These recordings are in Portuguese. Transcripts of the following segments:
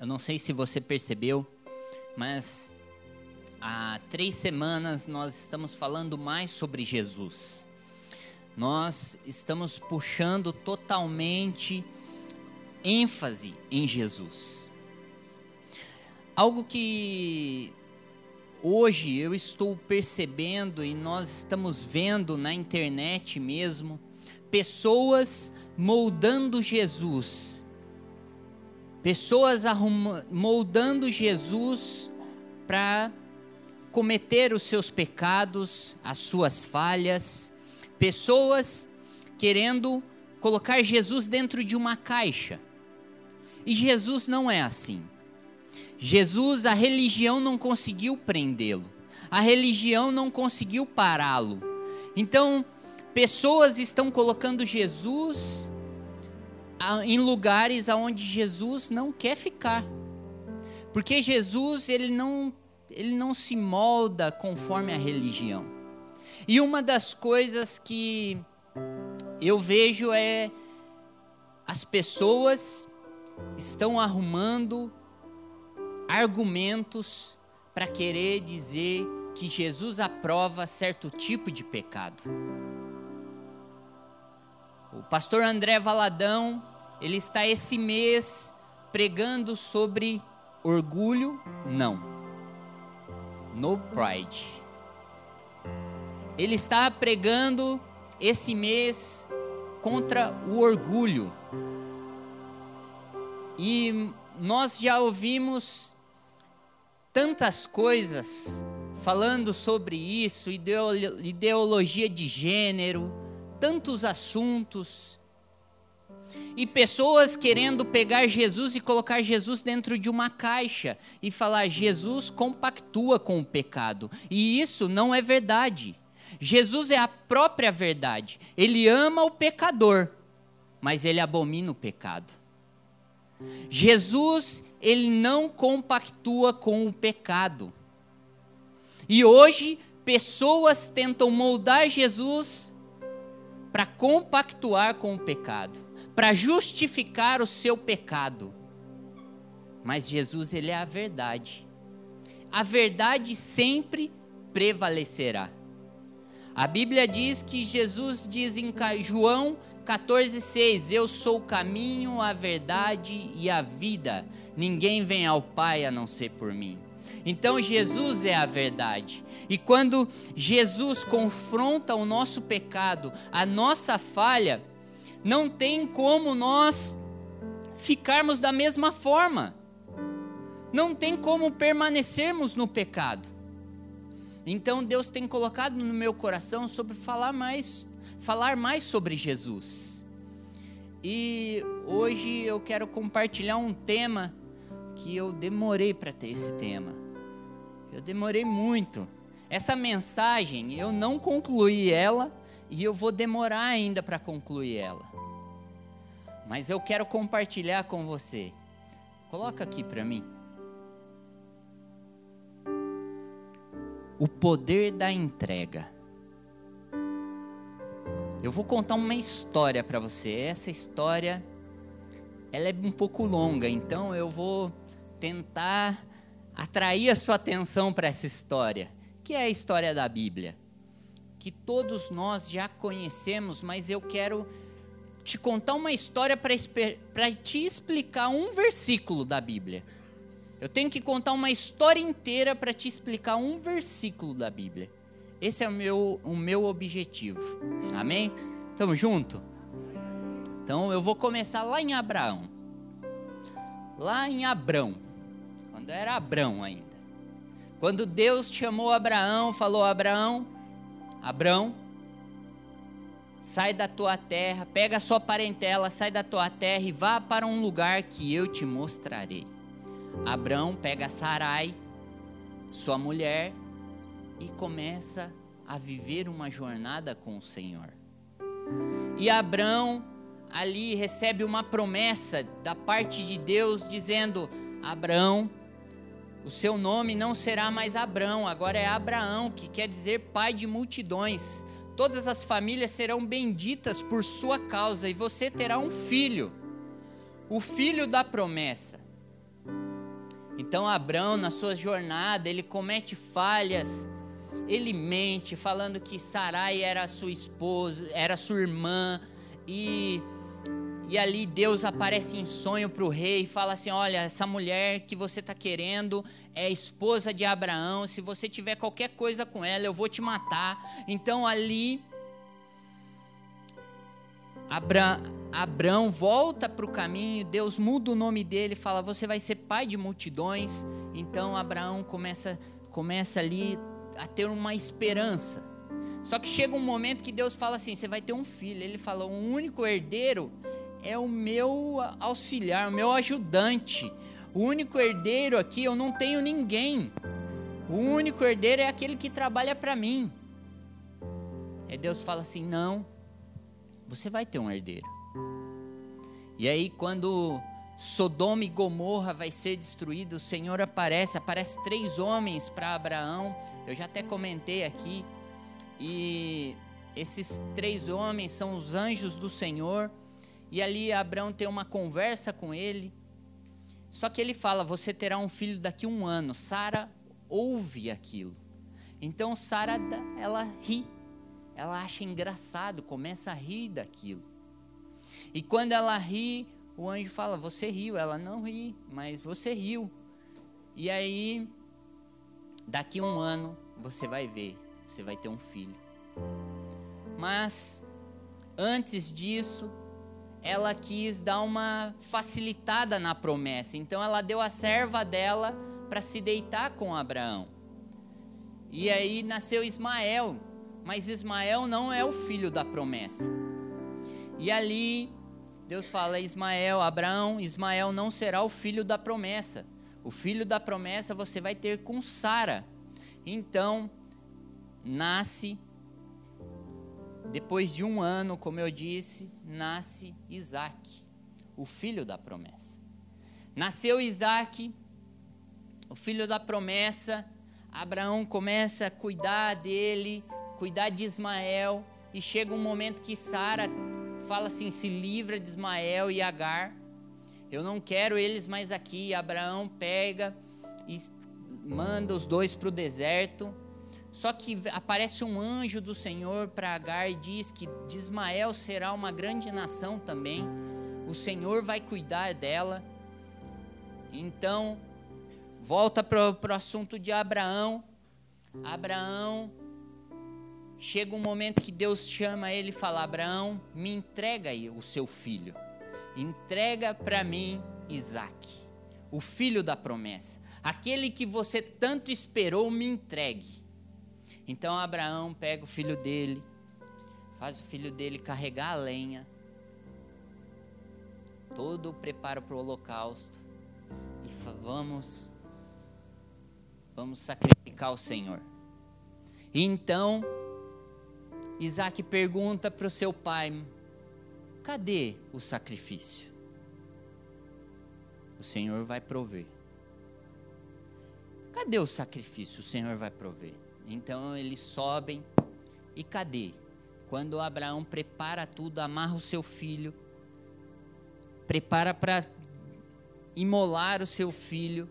Eu não sei se você percebeu, mas há três semanas nós estamos falando mais sobre Jesus. Nós estamos puxando totalmente ênfase em Jesus. Algo que hoje eu estou percebendo e nós estamos vendo na internet mesmo, pessoas moldando Jesus Pessoas moldando Jesus para cometer os seus pecados, as suas falhas. Pessoas querendo colocar Jesus dentro de uma caixa. E Jesus não é assim. Jesus, a religião não conseguiu prendê-lo. A religião não conseguiu pará-lo. Então, pessoas estão colocando Jesus em lugares aonde Jesus não quer ficar. Porque Jesus, ele não, ele não se molda conforme a religião. E uma das coisas que eu vejo é as pessoas estão arrumando argumentos para querer dizer que Jesus aprova certo tipo de pecado. O pastor André Valadão ele está esse mês pregando sobre orgulho? Não. No pride. Ele está pregando esse mês contra o orgulho. E nós já ouvimos tantas coisas falando sobre isso, ideologia de gênero, tantos assuntos e pessoas querendo pegar Jesus e colocar Jesus dentro de uma caixa e falar Jesus compactua com o pecado. E isso não é verdade. Jesus é a própria verdade. Ele ama o pecador, mas ele abomina o pecado. Jesus, ele não compactua com o pecado. E hoje, pessoas tentam moldar Jesus para compactuar com o pecado para justificar o seu pecado. Mas Jesus, ele é a verdade. A verdade sempre prevalecerá. A Bíblia diz que Jesus diz em João 14,6: Eu sou o caminho, a verdade e a vida. Ninguém vem ao Pai a não ser por mim. Então Jesus é a verdade. E quando Jesus confronta o nosso pecado, a nossa falha, não tem como nós ficarmos da mesma forma. Não tem como permanecermos no pecado. Então Deus tem colocado no meu coração sobre falar mais, falar mais sobre Jesus. E hoje eu quero compartilhar um tema que eu demorei para ter esse tema. Eu demorei muito. Essa mensagem eu não concluí ela e eu vou demorar ainda para concluir ela mas eu quero compartilhar com você. Coloca aqui para mim. O poder da entrega. Eu vou contar uma história para você. Essa história ela é um pouco longa, então eu vou tentar atrair a sua atenção para essa história, que é a história da Bíblia, que todos nós já conhecemos, mas eu quero te contar uma história para te explicar um versículo da Bíblia. Eu tenho que contar uma história inteira para te explicar um versículo da Bíblia. Esse é o meu, o meu objetivo. Amém? Tamo junto? Então eu vou começar lá em Abraão. Lá em Abrão. Quando era Abrão ainda. Quando Deus chamou Abraão, falou: Abraão, Abraão, sai da tua terra, pega a sua parentela, sai da tua terra e vá para um lugar que eu te mostrarei. Abraão pega Sarai, sua mulher, e começa a viver uma jornada com o Senhor. E Abraão ali recebe uma promessa da parte de Deus dizendo: Abraão, o seu nome não será mais Abraão, agora é Abraão, que quer dizer pai de multidões Todas as famílias serão benditas por sua causa e você terá um filho, o filho da promessa. Então Abraão, na sua jornada, ele comete falhas, ele mente, falando que Sarai era sua esposa, era sua irmã, e, e ali Deus aparece em sonho para o rei e fala assim: Olha, essa mulher que você está querendo é esposa de Abraão, se você tiver qualquer coisa com ela, eu vou te matar. Então ali Abra, Abraão volta para o caminho, Deus muda o nome dele, fala: Você vai ser pai de multidões. Então Abraão começa, começa ali a ter uma esperança. Só que chega um momento que Deus fala assim: Você vai ter um filho. Ele fala: O único herdeiro é o meu auxiliar, o meu ajudante. O único herdeiro aqui eu não tenho ninguém. O único herdeiro é aquele que trabalha para mim. Aí Deus fala assim: Não você vai ter um herdeiro. E aí, quando Sodoma e Gomorra vai ser destruído, o Senhor aparece, aparece três homens para Abraão. Eu já até comentei aqui. E esses três homens são os anjos do Senhor. E ali Abraão tem uma conversa com ele. Só que ele fala: Você terá um filho daqui a um ano. Sara ouve aquilo. Então Sara, ela ri ela acha engraçado, começa a rir daquilo. E quando ela ri, o anjo fala: Você riu. Ela não ri, mas você riu. E aí, daqui um ano, você vai ver, você vai ter um filho. Mas, antes disso, ela quis dar uma facilitada na promessa. Então, ela deu a serva dela para se deitar com Abraão. E aí nasceu Ismael. Mas Ismael não é o filho da promessa. E ali Deus fala: Ismael, Abraão, Ismael não será o filho da promessa. O filho da promessa você vai ter com Sara. Então, nasce, depois de um ano, como eu disse, nasce Isaac, o filho da promessa. Nasceu Isaac, o filho da promessa. Abraão começa a cuidar dele, cuidar de Ismael, e chega um momento que Sara fala assim: se livra de Ismael e Agar. Eu não quero eles mais aqui. Abraão pega e manda os dois para o deserto. Só que aparece um anjo do Senhor para Agar e diz que de Ismael será uma grande nação também. O Senhor vai cuidar dela. Então, volta para o assunto de Abraão. Abraão Chega um momento que Deus chama ele e fala: Abraão, me entrega aí o seu filho. Entrega para mim Isaac, o filho da promessa. Aquele que você tanto esperou, me entregue. Então Abraão pega o filho dele, faz o filho dele carregar a lenha, todo o preparo para o holocausto e vamos vamos sacrificar o Senhor. E então Isaac pergunta para o seu pai: cadê o sacrifício? O Senhor vai prover. Cadê o sacrifício? O Senhor vai prover. Então eles sobem e cadê? Quando Abraão prepara tudo, amarra o seu filho, prepara para imolar o seu filho,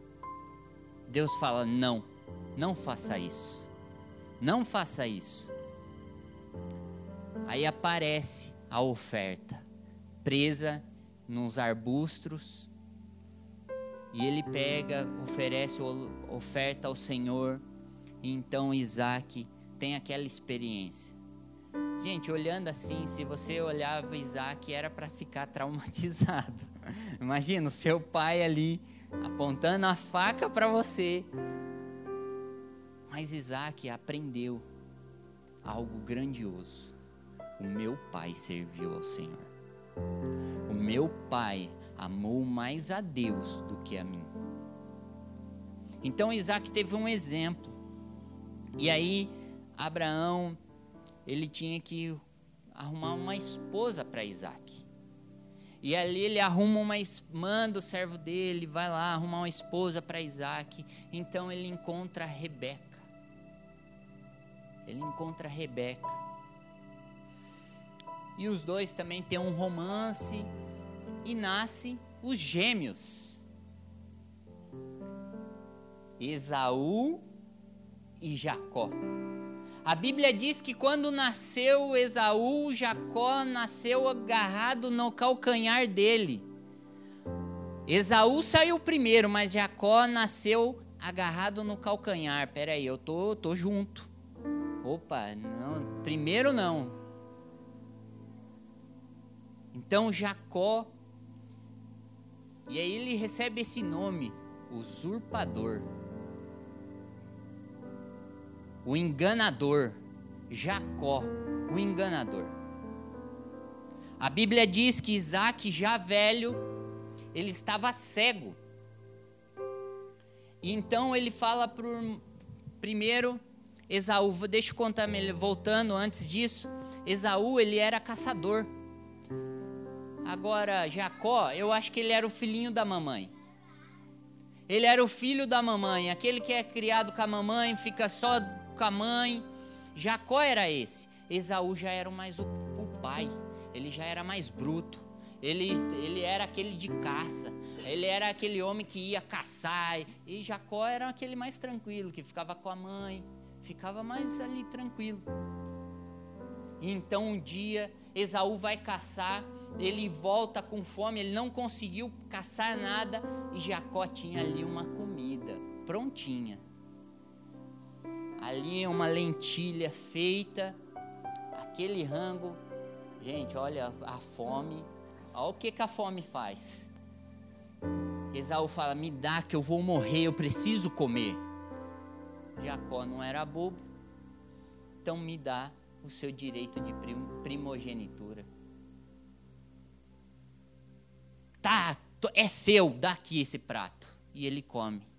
Deus fala: não, não faça isso. Não faça isso. Aí aparece a oferta, presa nos arbustos, e ele pega, oferece oferta ao Senhor, e então Isaac tem aquela experiência. Gente, olhando assim, se você olhava Isaac, era para ficar traumatizado. Imagina o seu pai ali apontando a faca para você. Mas Isaac aprendeu algo grandioso. O meu pai serviu ao Senhor. O meu pai amou mais a Deus do que a mim. Então Isaac teve um exemplo. E aí Abraão ele tinha que arrumar uma esposa para Isaac. E ali ele arruma uma manda o servo dele, vai lá arrumar uma esposa para Isaac. Então ele encontra Rebeca. Ele encontra Rebeca. E os dois também têm um romance e nasce os gêmeos. Esaú e Jacó. A Bíblia diz que quando nasceu Esaú, Jacó nasceu agarrado no calcanhar dele. Esaú saiu primeiro, mas Jacó nasceu agarrado no calcanhar. Peraí, eu tô, tô junto. Opa, não, primeiro não. Então Jacó, e aí ele recebe esse nome, usurpador o enganador, Jacó, o enganador. A Bíblia diz que Isaac, já velho, ele estava cego. Então ele fala para primeiro Esaú, deixa eu contar, voltando antes disso, Esaú ele era caçador. Agora Jacó, eu acho que ele era o filhinho da mamãe. Ele era o filho da mamãe, aquele que é criado com a mamãe, fica só com a mãe. Jacó era esse. Esaú já era mais o, o pai. Ele já era mais bruto. Ele, ele era aquele de caça. Ele era aquele homem que ia caçar. E Jacó era aquele mais tranquilo, que ficava com a mãe. Ficava mais ali tranquilo. Então um dia Esaú vai caçar. Ele volta com fome. Ele não conseguiu caçar nada. E Jacó tinha ali uma comida prontinha. Ali é uma lentilha feita, aquele rango. Gente, olha a fome. Olha o que, que a fome faz. Esaú fala: Me dá que eu vou morrer, eu preciso comer. Jacó não era bobo, então me dá o seu direito de primogenitura. Tá, é seu, dá aqui esse prato. E ele come.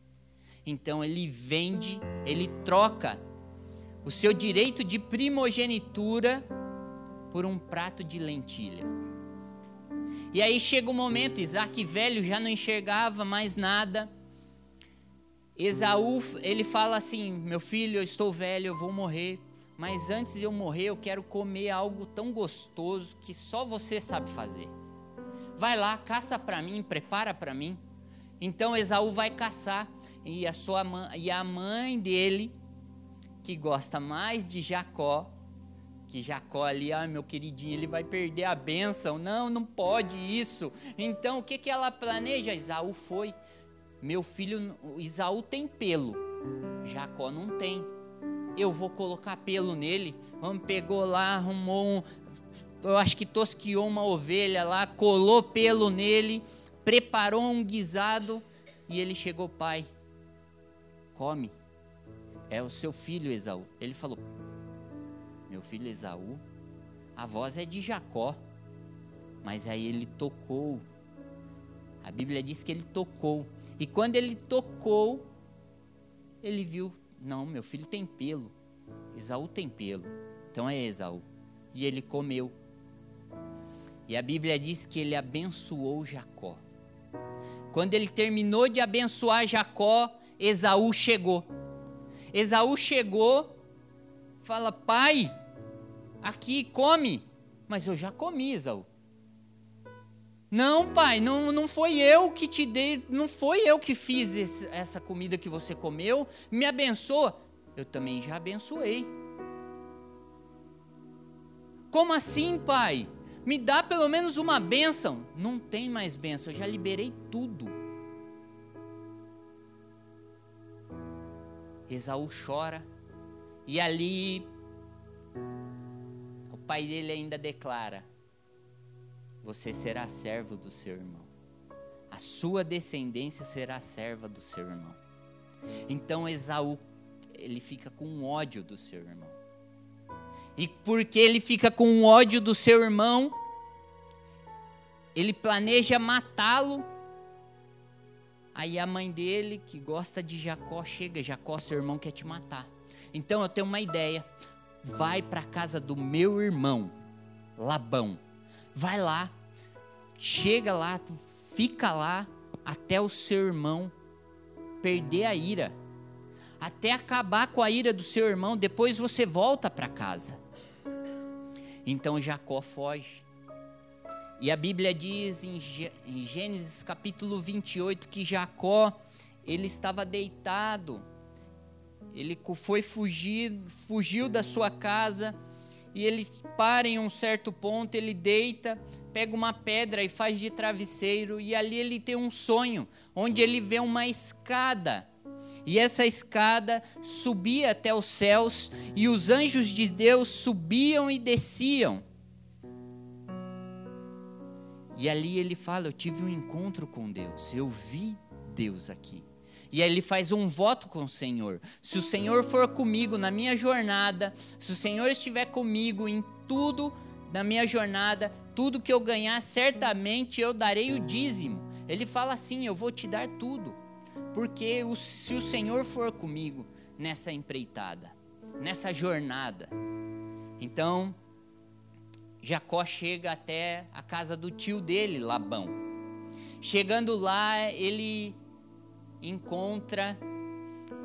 Então ele vende, ele troca o seu direito de primogenitura por um prato de lentilha. E aí chega o momento, Isaac velho já não enxergava mais nada. Esaú, ele fala assim: Meu filho, eu estou velho, eu vou morrer. Mas antes de eu morrer, eu quero comer algo tão gostoso que só você sabe fazer. Vai lá, caça para mim, prepara para mim. Então Esaú vai caçar e a, sua mãe, e a mãe dele, que gosta mais de Jacó, que Jacó ali, ah, meu queridinho, ele vai perder a bênção. Não, não pode isso. Então, o que, que ela planeja? Isaú foi. Meu filho, Isaú tem pelo, Jacó não tem. Eu vou colocar pelo nele. Vamos, pegou lá, arrumou um, eu acho que tosquiou uma ovelha lá, colou pelo nele, preparou um guisado e ele chegou, pai, come. É o seu filho Esaú. Ele falou: Meu filho Esaú, a voz é de Jacó. Mas aí ele tocou. A Bíblia diz que ele tocou. E quando ele tocou, ele viu: Não, meu filho tem pelo. Esaú tem pelo. Então é Esaú. E ele comeu. E a Bíblia diz que ele abençoou Jacó. Quando ele terminou de abençoar Jacó, Esaú chegou. Esaú chegou, fala: Pai, aqui come. Mas eu já comi, Esaú. Não, pai, não, não foi eu que te dei, não foi eu que fiz esse, essa comida que você comeu. Me abençoa. Eu também já abençoei. Como assim, pai? Me dá pelo menos uma bênção. Não tem mais bênção, eu já liberei tudo. Esaú chora e ali o pai dele ainda declara: Você será servo do seu irmão, a sua descendência será serva do seu irmão. Então Esaú ele fica com ódio do seu irmão. E porque ele fica com ódio do seu irmão, ele planeja matá-lo Aí a mãe dele, que gosta de Jacó, chega: Jacó, seu irmão quer te matar. Então eu tenho uma ideia. Vai para a casa do meu irmão, Labão. Vai lá, chega lá, fica lá até o seu irmão perder a ira. Até acabar com a ira do seu irmão, depois você volta para casa. Então Jacó foge. E a Bíblia diz em Gênesis capítulo 28 que Jacó, ele estava deitado, ele foi fugir, fugiu da sua casa e ele para em um certo ponto, ele deita, pega uma pedra e faz de travesseiro e ali ele tem um sonho, onde ele vê uma escada. E essa escada subia até os céus e os anjos de Deus subiam e desciam. E ali ele fala: Eu tive um encontro com Deus, eu vi Deus aqui. E aí ele faz um voto com o Senhor. Se o Senhor for comigo na minha jornada, se o Senhor estiver comigo em tudo na minha jornada, tudo que eu ganhar, certamente eu darei o dízimo. Ele fala assim: Eu vou te dar tudo, porque se o Senhor for comigo nessa empreitada, nessa jornada. Então, Jacó chega até a casa do tio dele, Labão. Chegando lá, ele encontra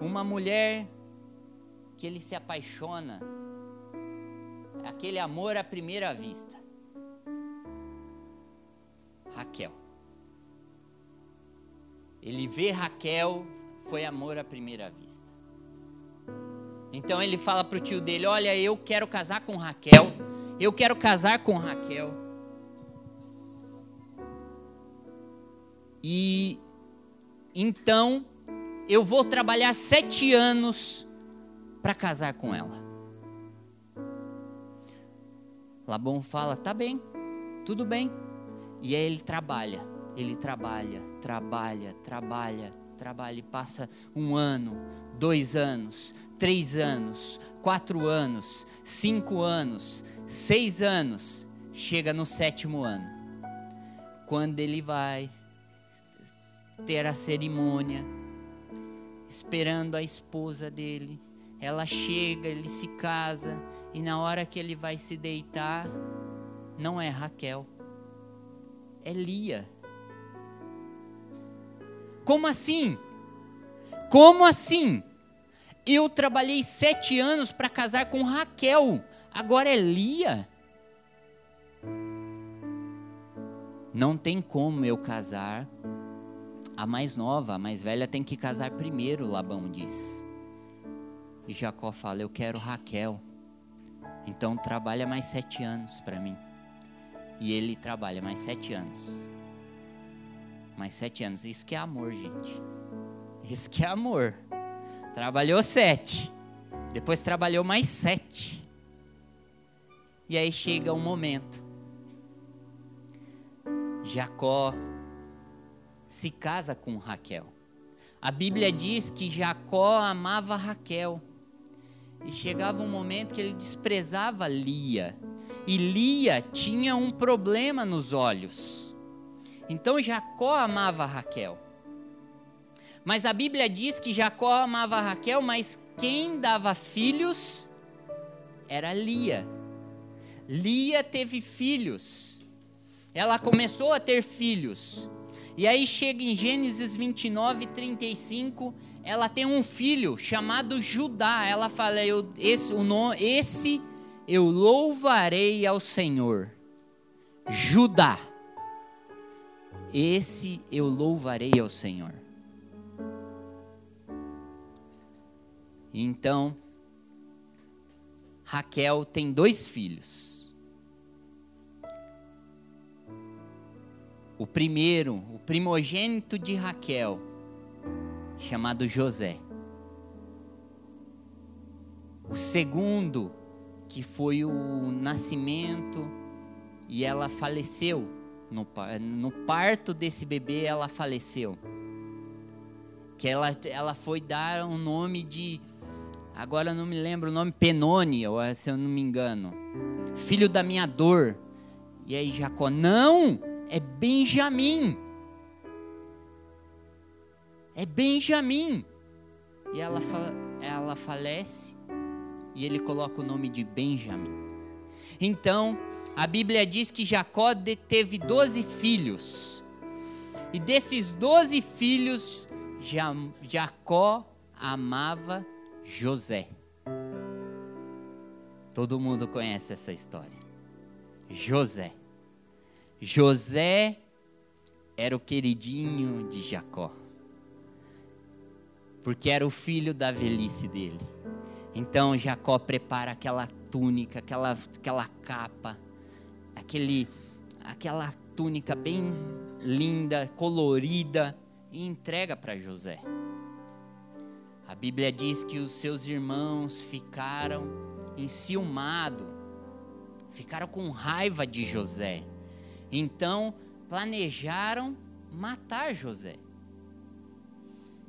uma mulher que ele se apaixona. Aquele amor à primeira vista. Raquel. Ele vê Raquel, foi amor à primeira vista. Então ele fala para o tio dele: Olha, eu quero casar com Raquel eu quero casar com Raquel. E então eu vou trabalhar sete anos para casar com ela. Labão fala: tá bem, tudo bem. E aí ele trabalha, ele trabalha, trabalha, trabalha, trabalha e passa um ano, dois anos, três anos, quatro anos, cinco anos, seis anos, chega no sétimo ano, quando ele vai ter a cerimônia, esperando a esposa dele. Ela chega, ele se casa, e na hora que ele vai se deitar, não é Raquel, é Lia. Como assim? Como assim? Eu trabalhei sete anos para casar com Raquel agora é Lia. Não tem como eu casar a mais nova, a mais velha tem que casar primeiro, Labão diz. E Jacó fala: Eu quero Raquel. Então trabalha mais sete anos para mim. E ele trabalha mais sete anos. Mais sete anos. Isso que é amor, gente. Isso que é amor. Trabalhou sete. Depois trabalhou mais sete. E aí chega um momento. Jacó se casa com Raquel. A Bíblia diz que Jacó amava Raquel. E chegava um momento que ele desprezava Lia. E Lia tinha um problema nos olhos. Então Jacó amava Raquel. Mas a Bíblia diz que Jacó amava Raquel, mas quem dava filhos era Lia. Lia teve filhos. Ela começou a ter filhos. E aí chega em Gênesis 29, 35, ela tem um filho chamado Judá. Ela fala: eu, esse, o nome, esse eu louvarei ao Senhor. Judá. Esse eu louvarei ao Senhor. Então, Raquel tem dois filhos. O primeiro, o primogênito de Raquel, chamado José. O segundo, que foi o nascimento, e ela faleceu. No, no parto desse bebê, ela faleceu. Que ela, ela foi dar um nome de. Agora eu não me lembro o nome, Penone, se eu não me engano. Filho da minha dor. E aí Jacó, não! É Benjamim. É Benjamim. E ela, ela falece e ele coloca o nome de Benjamim. Então, a Bíblia diz que Jacó teve doze filhos. E desses doze filhos, Jacó amava José. Todo mundo conhece essa história. José. José era o queridinho de Jacó. porque era o filho da velhice dele. Então Jacó prepara aquela túnica, aquela, aquela capa, aquele, aquela túnica bem linda, colorida, e entrega para José. A Bíblia diz que os seus irmãos ficaram enciumados, ficaram com raiva de José. Então planejaram matar José.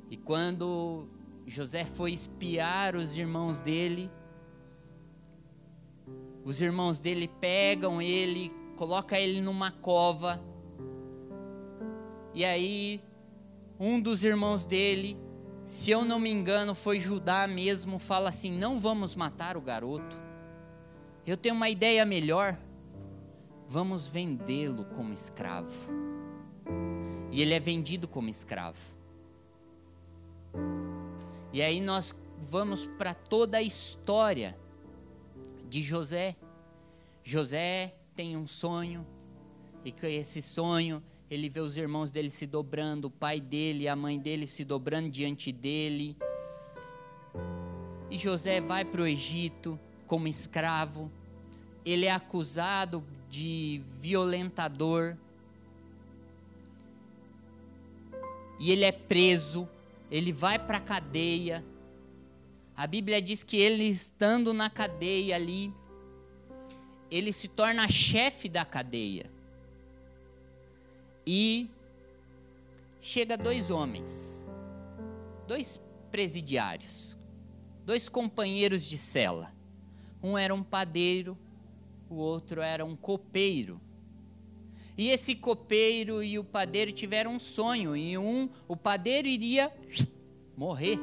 E quando José foi espiar os irmãos dele, os irmãos dele pegam ele, coloca ele numa cova. E aí um dos irmãos dele se eu não me engano, foi Judá mesmo, fala assim: não vamos matar o garoto. Eu tenho uma ideia melhor. Vamos vendê-lo como escravo. E ele é vendido como escravo. E aí nós vamos para toda a história de José. José tem um sonho, e que esse sonho ele vê os irmãos dele se dobrando, o pai dele, a mãe dele se dobrando diante dele. E José vai para o Egito como escravo. Ele é acusado de violentador. E ele é preso. Ele vai para a cadeia. A Bíblia diz que ele estando na cadeia ali, ele se torna chefe da cadeia. E chega dois homens, dois presidiários, dois companheiros de cela. Um era um padeiro, o outro era um copeiro. E esse copeiro e o padeiro tiveram um sonho, e um, o padeiro iria morrer.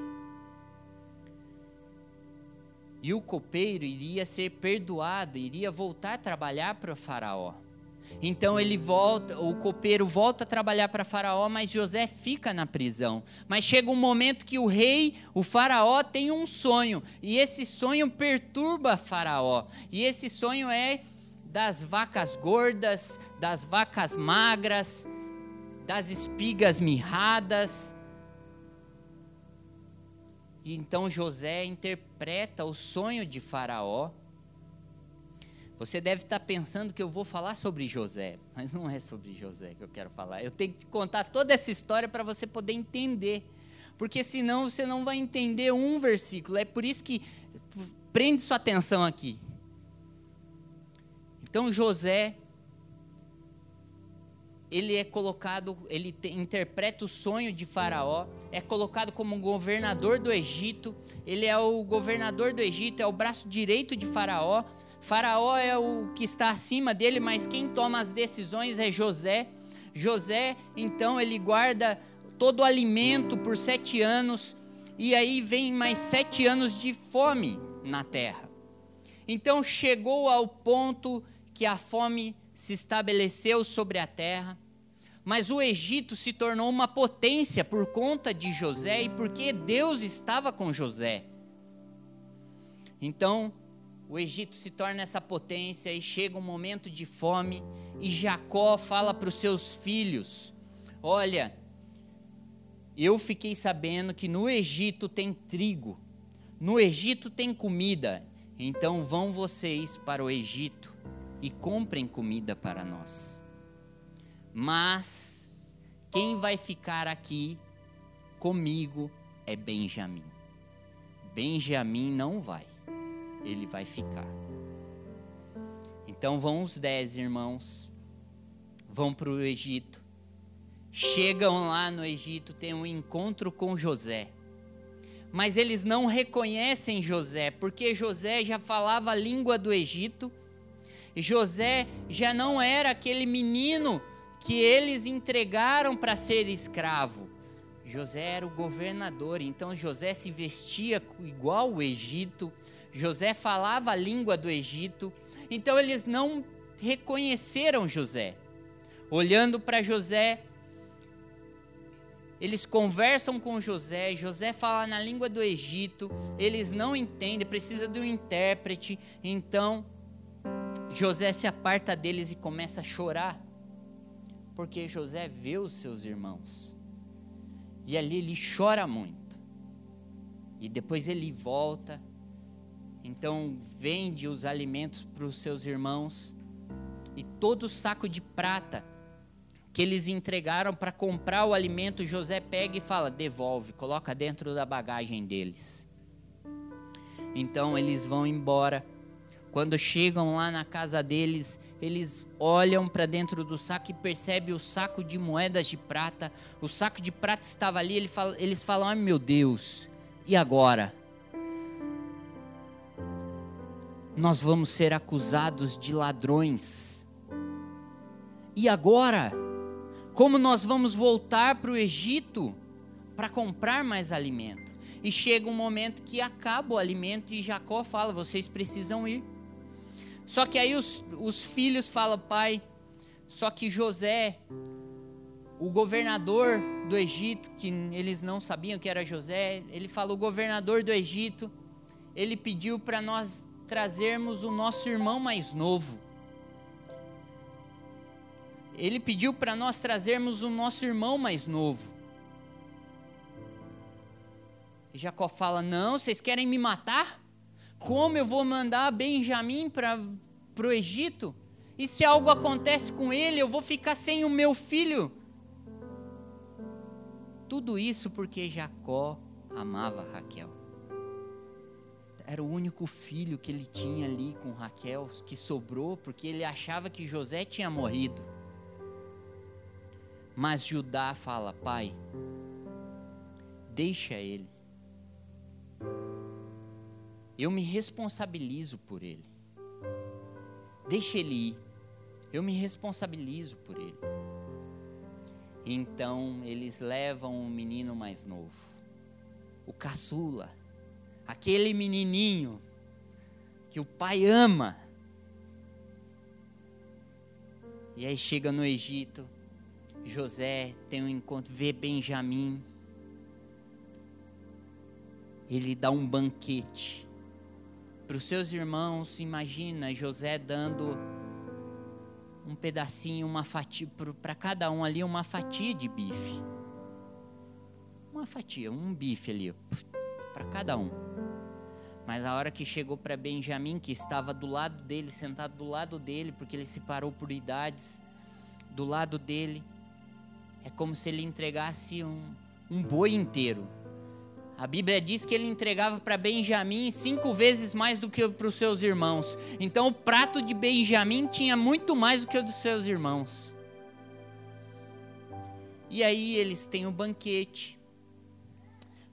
E o copeiro iria ser perdoado, iria voltar a trabalhar para o faraó. Então ele volta, o copeiro volta a trabalhar para Faraó, mas José fica na prisão. Mas chega um momento que o rei, o Faraó, tem um sonho, e esse sonho perturba Faraó. E esse sonho é das vacas gordas, das vacas magras, das espigas mirradas. E então José interpreta o sonho de Faraó você deve estar pensando que eu vou falar sobre José, mas não é sobre José que eu quero falar. Eu tenho que contar toda essa história para você poder entender. Porque senão você não vai entender um versículo. É por isso que prende sua atenção aqui. Então José ele é colocado, ele te, interpreta o sonho de Faraó, é colocado como governador do Egito, ele é o governador do Egito, é o braço direito de Faraó, Faraó é o que está acima dele, mas quem toma as decisões é José. José, então, ele guarda todo o alimento por sete anos, e aí vem mais sete anos de fome na terra. Então chegou ao ponto que a fome se estabeleceu sobre a terra, mas o Egito se tornou uma potência por conta de José e porque Deus estava com José. Então, o Egito se torna essa potência e chega um momento de fome e Jacó fala para os seus filhos: Olha, eu fiquei sabendo que no Egito tem trigo, no Egito tem comida, então vão vocês para o Egito e comprem comida para nós. Mas quem vai ficar aqui comigo é Benjamim. Benjamim não vai ele vai ficar. Então vão os dez irmãos, vão para o Egito, chegam lá no Egito, tem um encontro com José. Mas eles não reconhecem José, porque José já falava a língua do Egito, José já não era aquele menino que eles entregaram para ser escravo. José era o governador, então José se vestia igual o Egito, José falava a língua do Egito, então eles não reconheceram José. Olhando para José, eles conversam com José, José fala na língua do Egito, eles não entendem, precisa de um intérprete, então José se aparta deles e começa a chorar, porque José vê os seus irmãos, e ali ele chora muito. E depois ele volta. Então vende os alimentos para os seus irmãos. E todo o saco de prata que eles entregaram para comprar o alimento, José pega e fala: devolve, coloca dentro da bagagem deles. Então eles vão embora. Quando chegam lá na casa deles, eles olham para dentro do saco e percebem o saco de moedas de prata. O saco de prata estava ali. Eles falam: Ai meu Deus, e agora? Nós vamos ser acusados de ladrões. E agora? Como nós vamos voltar para o Egito para comprar mais alimento? E chega um momento que acaba o alimento e Jacó fala: vocês precisam ir. Só que aí os, os filhos falam: pai, só que José, o governador do Egito, que eles não sabiam que era José, ele falou: o governador do Egito, ele pediu para nós trazermos o nosso irmão mais novo ele pediu para nós trazermos o nosso irmão mais novo. E Jacó fala: Não, vocês querem me matar? Como eu vou mandar Benjamim para o Egito? E se algo acontece com ele, eu vou ficar sem o meu filho? Tudo isso porque Jacó amava Raquel. Era o único filho que ele tinha ali com Raquel, que sobrou, porque ele achava que José tinha morrido. Mas Judá fala: Pai, deixa ele. Eu me responsabilizo por ele. Deixa ele ir. Eu me responsabilizo por ele. Então eles levam o um menino mais novo, o caçula, aquele menininho que o pai ama. E aí chega no Egito, José tem um encontro, vê Benjamim. Ele dá um banquete para os seus irmãos. Imagina José dando um pedacinho, uma fatia para cada um ali, uma fatia de bife. Uma fatia, um bife ali para cada um. Mas a hora que chegou para Benjamim, que estava do lado dele, sentado do lado dele, porque ele se parou por idades, do lado dele, é como se ele entregasse um, um boi inteiro. A Bíblia diz que ele entregava para Benjamim cinco vezes mais do que para os seus irmãos. Então o prato de Benjamim tinha muito mais do que o dos seus irmãos. E aí eles têm o um banquete.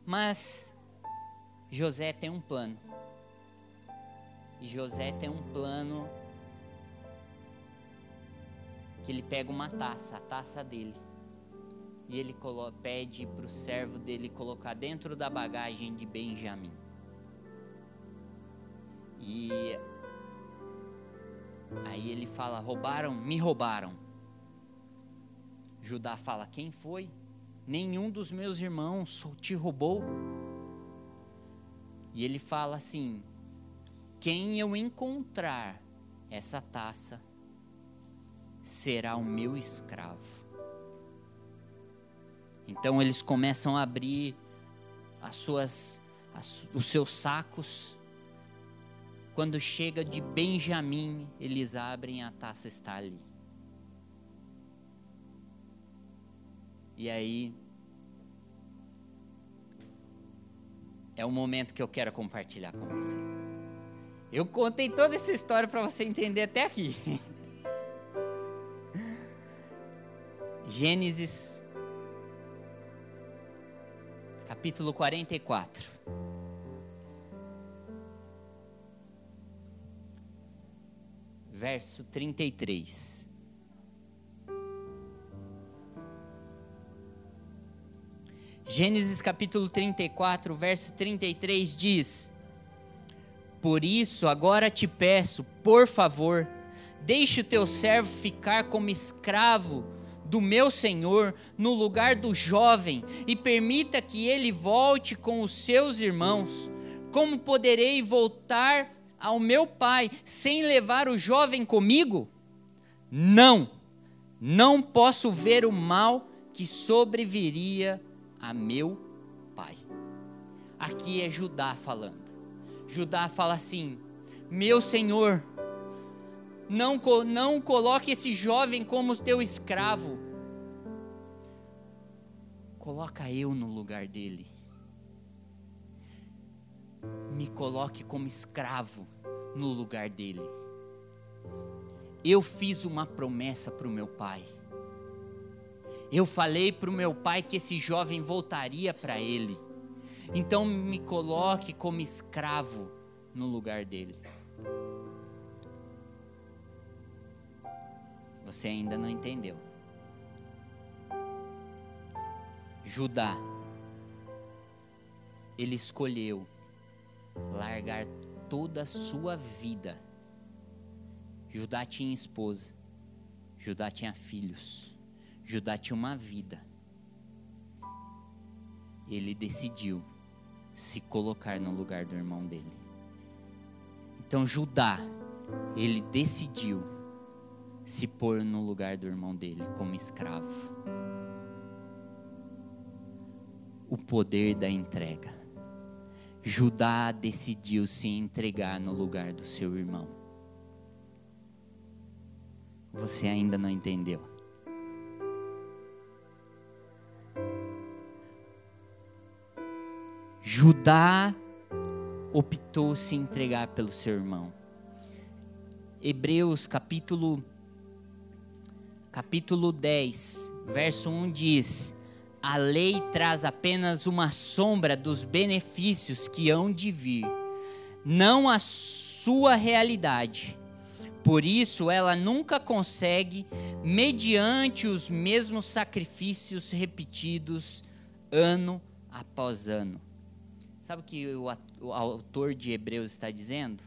Mas José tem um plano. E José tem um plano que ele pega uma taça, a taça dele e ele pede para o servo dele colocar dentro da bagagem de Benjamim. E aí ele fala: roubaram, me roubaram. Judá fala: quem foi? Nenhum dos meus irmãos te roubou. E ele fala assim: quem eu encontrar essa taça será o meu escravo. Então eles começam a abrir as suas, as, os seus sacos. Quando chega de Benjamim, eles abrem a taça está ali. E aí é o momento que eu quero compartilhar com você. Eu contei toda essa história para você entender até aqui. Gênesis capítulo 44. Verso 33. Gênesis capítulo 34, verso 33 diz: Por isso agora te peço, por favor, deixe o teu servo ficar como escravo do meu Senhor no lugar do jovem e permita que ele volte com os seus irmãos. Como poderei voltar ao meu pai sem levar o jovem comigo? Não, não posso ver o mal que sobreviria a meu pai. Aqui é Judá falando. Judá fala assim: Meu senhor, não, não coloque esse jovem como teu escravo. Coloca eu no lugar dele. Me coloque como escravo no lugar dele. Eu fiz uma promessa para o meu pai. Eu falei para o meu pai que esse jovem voltaria para ele. Então me coloque como escravo no lugar dele. Você ainda não entendeu. Judá, ele escolheu largar toda a sua vida. Judá tinha esposa, Judá tinha filhos, Judá tinha uma vida. Ele decidiu se colocar no lugar do irmão dele. Então Judá, ele decidiu se pôr no lugar do irmão dele como escravo. O poder da entrega. Judá decidiu se entregar no lugar do seu irmão. Você ainda não entendeu? Judá optou se entregar pelo seu irmão. Hebreus capítulo capítulo 10, verso 1 diz: A lei traz apenas uma sombra dos benefícios que hão de vir, não a sua realidade. Por isso, ela nunca consegue, mediante os mesmos sacrifícios repetidos, ano após ano. Sabe o que o, o autor de Hebreus está dizendo?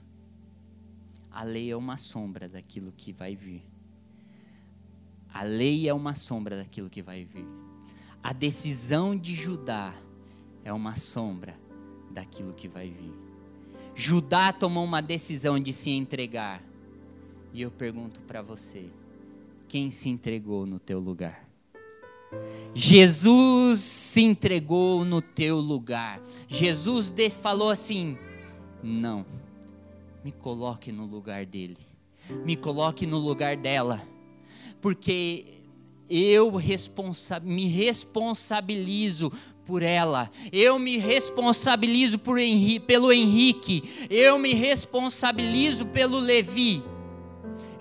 A lei é uma sombra daquilo que vai vir. A lei é uma sombra daquilo que vai vir. A decisão de Judá é uma sombra daquilo que vai vir. Judá tomou uma decisão de se entregar. E eu pergunto para você: quem se entregou no teu lugar? Jesus se entregou no teu lugar. Jesus falou assim: não, me coloque no lugar dele, me coloque no lugar dela. Porque eu responsa me responsabilizo por ela, eu me responsabilizo por Henri pelo Henrique, eu me responsabilizo pelo Levi.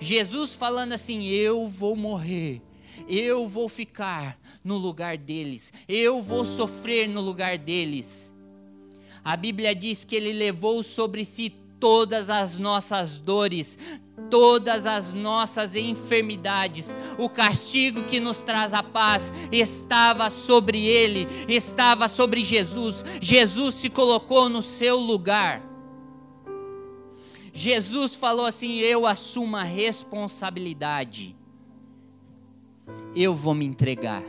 Jesus falando assim: eu vou morrer, eu vou ficar no lugar deles, eu vou sofrer no lugar deles. A Bíblia diz que ele levou sobre si todas as nossas dores, todas as nossas enfermidades. O castigo que nos traz a paz estava sobre ele, estava sobre Jesus. Jesus se colocou no seu lugar. Jesus falou assim: Eu assumo a responsabilidade. Eu vou me entregar.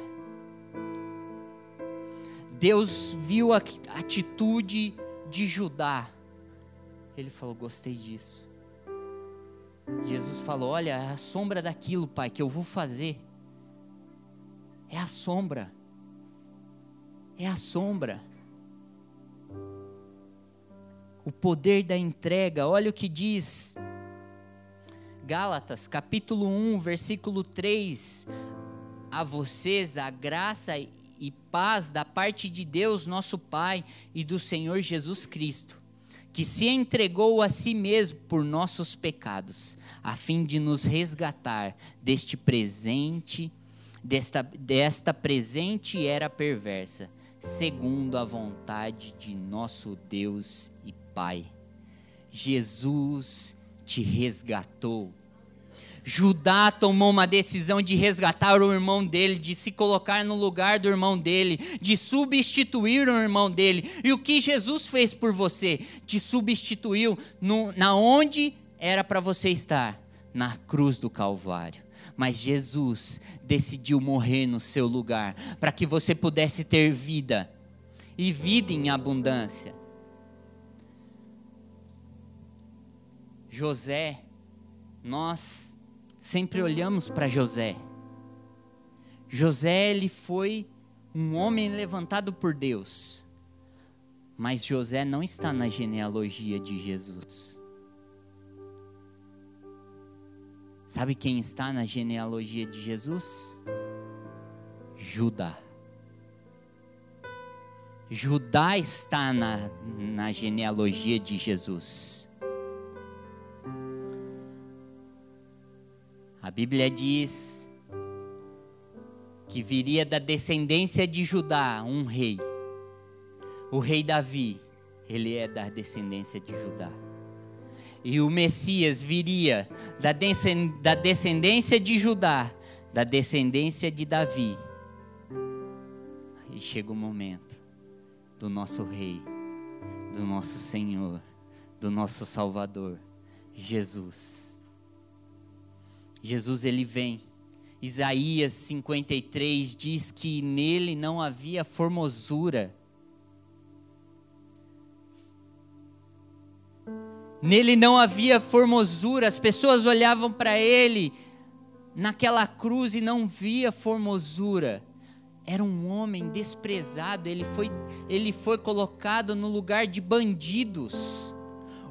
Deus viu a atitude de Judá. Ele falou: Gostei disso. Jesus falou: Olha, é a sombra daquilo, Pai, que eu vou fazer. É a sombra. É a sombra. O poder da entrega, olha o que diz Gálatas, capítulo 1, versículo 3. A vocês a graça e paz da parte de Deus, nosso Pai, e do Senhor Jesus Cristo que se entregou a si mesmo por nossos pecados, a fim de nos resgatar deste presente, desta, desta presente era perversa, segundo a vontade de nosso Deus e Pai. Jesus te resgatou Judá tomou uma decisão de resgatar o irmão dele, de se colocar no lugar do irmão dele, de substituir o irmão dele. E o que Jesus fez por você? Te substituiu no, na onde era para você estar? Na cruz do Calvário. Mas Jesus decidiu morrer no seu lugar, para que você pudesse ter vida e vida em abundância. José, nós sempre olhamos para José. José ele foi um homem levantado por Deus. Mas José não está na genealogia de Jesus. Sabe quem está na genealogia de Jesus? Judá. Judá está na, na genealogia de Jesus. A Bíblia diz que viria da descendência de Judá um rei. O rei Davi, ele é da descendência de Judá. E o Messias viria da descendência de Judá, da descendência de Davi. E chega o momento do nosso Rei, do nosso Senhor, do nosso Salvador, Jesus. Jesus ele vem. Isaías 53 diz que nele não havia formosura. Nele não havia formosura, as pessoas olhavam para ele naquela cruz e não via formosura era um homem desprezado, ele foi, ele foi colocado no lugar de bandidos.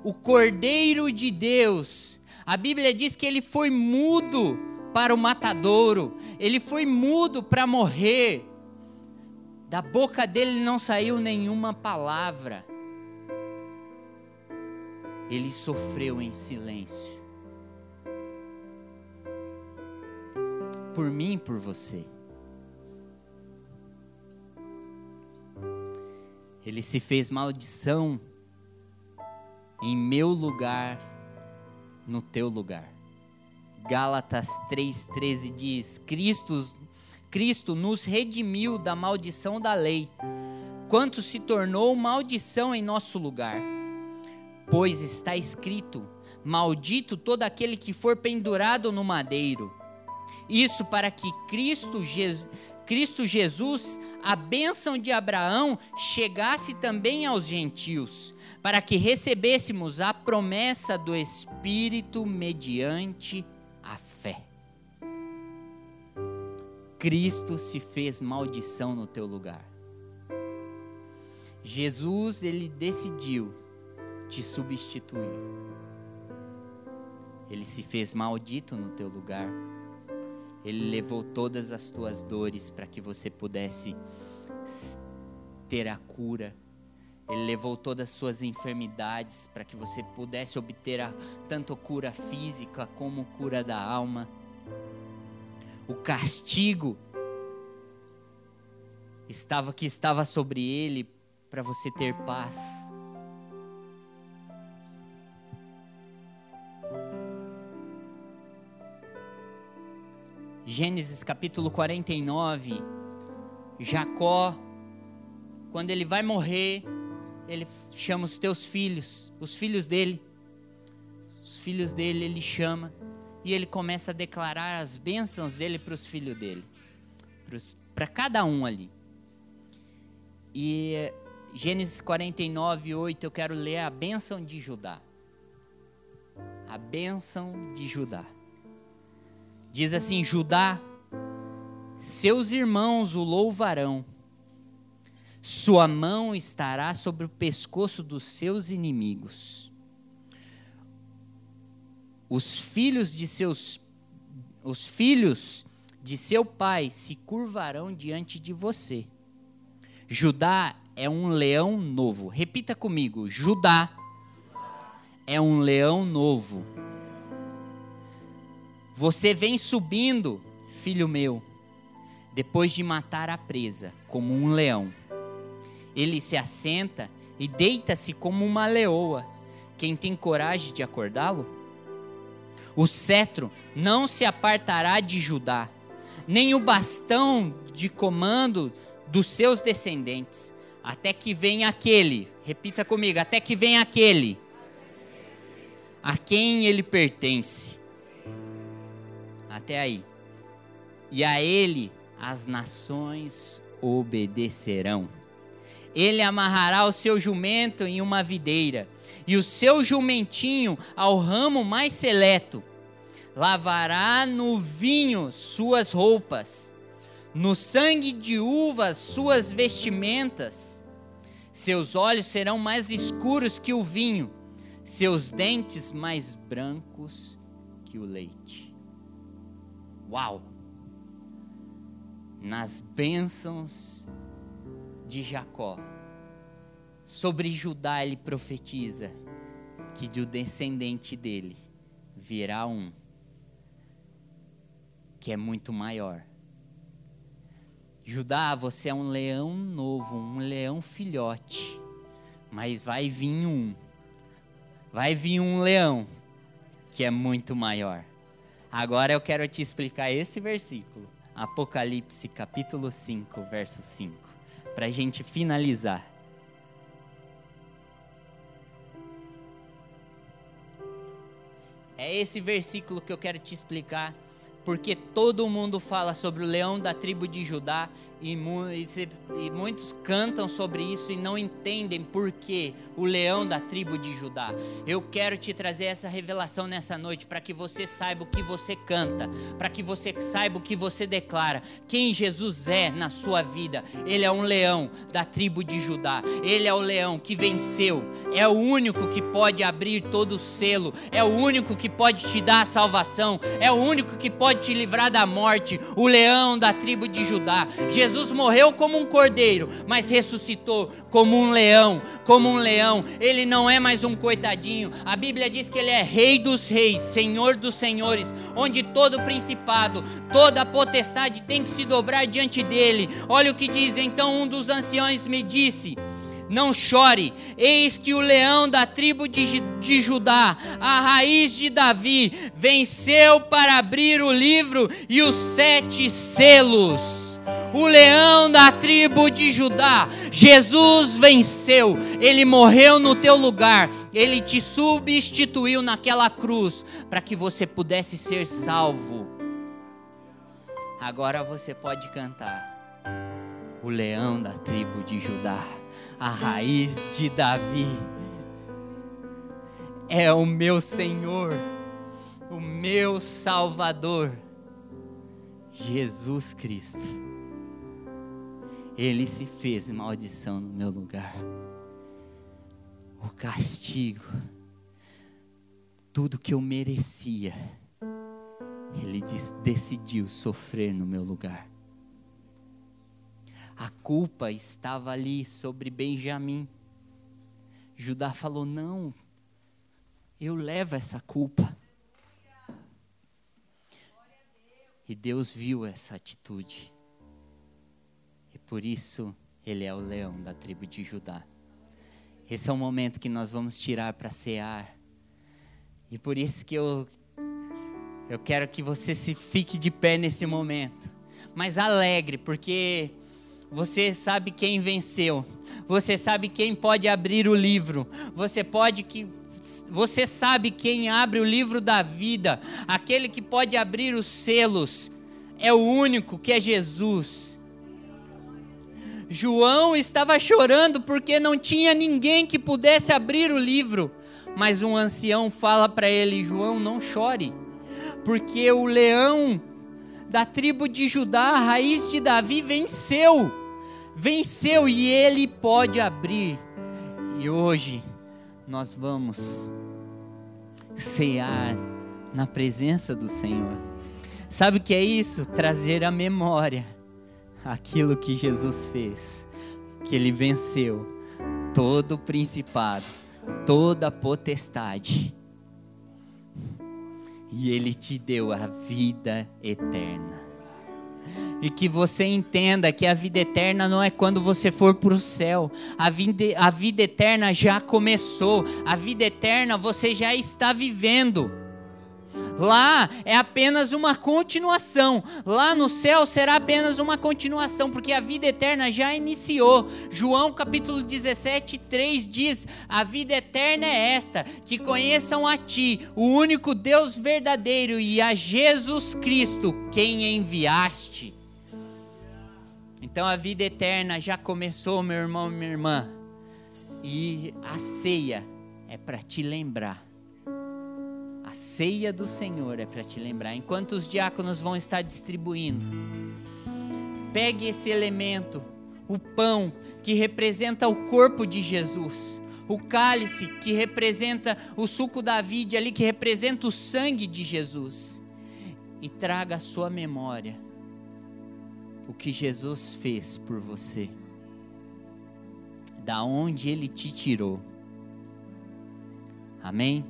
O Cordeiro de Deus, a Bíblia diz que ele foi mudo para o matadouro, ele foi mudo para morrer. Da boca dele não saiu nenhuma palavra. Ele sofreu em silêncio. Por mim e por você. Ele se fez maldição em meu lugar, no teu lugar. Gálatas 3,13 diz: Cristo, Cristo nos redimiu da maldição da lei, quanto se tornou maldição em nosso lugar. Pois está escrito: Maldito todo aquele que for pendurado no madeiro. Isso para que Cristo Jesus Cristo Jesus, a bênção de Abraão chegasse também aos gentios, para que recebêssemos a promessa do Espírito mediante a fé. Cristo se fez maldição no teu lugar. Jesus, ele decidiu te substituir. Ele se fez maldito no teu lugar ele levou todas as tuas dores para que você pudesse ter a cura. Ele levou todas as suas enfermidades para que você pudesse obter a, tanto cura física como cura da alma. O castigo estava que estava sobre ele para você ter paz. Gênesis capítulo 49, Jacó, quando ele vai morrer, ele chama os teus filhos, os filhos dele, os filhos dele ele chama e ele começa a declarar as bênçãos dele para os filhos dele, para cada um ali. E Gênesis 49, 8, eu quero ler a bênção de Judá. A bênção de Judá. Diz assim: Judá, seus irmãos o louvarão, sua mão estará sobre o pescoço dos seus inimigos. Os filhos de seus os filhos de seu pai se curvarão diante de você. Judá é um leão novo. Repita comigo: Judá é um leão novo você vem subindo, filho meu, depois de matar a presa, como um leão. Ele se assenta e deita-se como uma leoa. Quem tem coragem de acordá-lo? O cetro não se apartará de Judá, nem o bastão de comando dos seus descendentes, até que venha aquele, repita comigo, até que venha aquele a quem ele pertence até aí. E a ele as nações obedecerão. Ele amarrará o seu jumento em uma videira, e o seu jumentinho ao ramo mais seleto. Lavará no vinho suas roupas, no sangue de uvas suas vestimentas. Seus olhos serão mais escuros que o vinho, seus dentes mais brancos que o leite. Uau! Nas bênçãos de Jacó, sobre Judá ele profetiza que do descendente dele virá um que é muito maior. Judá, você é um leão novo, um leão filhote, mas vai vir um, vai vir um leão que é muito maior. Agora eu quero te explicar esse versículo, Apocalipse capítulo 5, verso 5, para a gente finalizar. É esse versículo que eu quero te explicar, porque todo mundo fala sobre o leão da tribo de Judá e, e, muitos cantam sobre isso e não entendem por que o leão da tribo de Judá. Eu quero te trazer essa revelação nessa noite para que você saiba o que você canta, para que você saiba o que você declara, quem Jesus é na sua vida. Ele é um leão da tribo de Judá. Ele é o leão que venceu. É o único que pode abrir todo o selo. É o único que pode te dar a salvação. É o único que pode te livrar da morte. O leão da tribo de Judá. Jesus Jesus morreu como um cordeiro, mas ressuscitou como um leão, como um leão. Ele não é mais um coitadinho. A Bíblia diz que ele é Rei dos reis, Senhor dos senhores, onde todo principado, toda potestade tem que se dobrar diante dele. Olha o que diz então um dos anciãos me disse: não chore, eis que o leão da tribo de, de, Judá, a raiz de Davi, venceu para abrir o livro e os sete selos o leão da tribo de Judá. Jesus venceu, ele morreu no teu lugar, ele te substituiu naquela cruz para que você pudesse ser salvo. Agora você pode cantar. O leão da tribo de Judá, a raiz de Davi, é o meu Senhor, o meu Salvador, Jesus Cristo. Ele se fez maldição no meu lugar. O castigo, tudo que eu merecia, Ele decidiu sofrer no meu lugar. A culpa estava ali sobre Benjamim. Judá falou: Não, eu levo essa culpa. E Deus viu essa atitude. Por isso, ele é o leão da tribo de Judá. Esse é o momento que nós vamos tirar para cear. E por isso que eu eu quero que você se fique de pé nesse momento, mas alegre, porque você sabe quem venceu. Você sabe quem pode abrir o livro. Você pode que você sabe quem abre o livro da vida, aquele que pode abrir os selos. É o único que é Jesus. João estava chorando porque não tinha ninguém que pudesse abrir o livro. Mas um ancião fala para ele: João, não chore, porque o leão da tribo de Judá, a raiz de Davi, venceu. Venceu e ele pode abrir. E hoje nós vamos cear na presença do Senhor. Sabe o que é isso? Trazer a memória aquilo que Jesus fez, que ele venceu todo o principado, toda a potestade. E ele te deu a vida eterna. E que você entenda que a vida eterna não é quando você for para o céu. A vida, a vida eterna já começou. A vida eterna você já está vivendo. Lá é apenas uma continuação. Lá no céu será apenas uma continuação, porque a vida eterna já iniciou. João capítulo 17, 3 diz: A vida eterna é esta, que conheçam a Ti, o único Deus verdadeiro, e a Jesus Cristo, quem enviaste. Então a vida eterna já começou, meu irmão, minha irmã. E a ceia é para te lembrar ceia do Senhor é para te lembrar. Enquanto os diáconos vão estar distribuindo, pegue esse elemento, o pão que representa o corpo de Jesus, o cálice que representa o suco da vide ali, que representa o sangue de Jesus, e traga à sua memória o que Jesus fez por você, da onde Ele te tirou. Amém?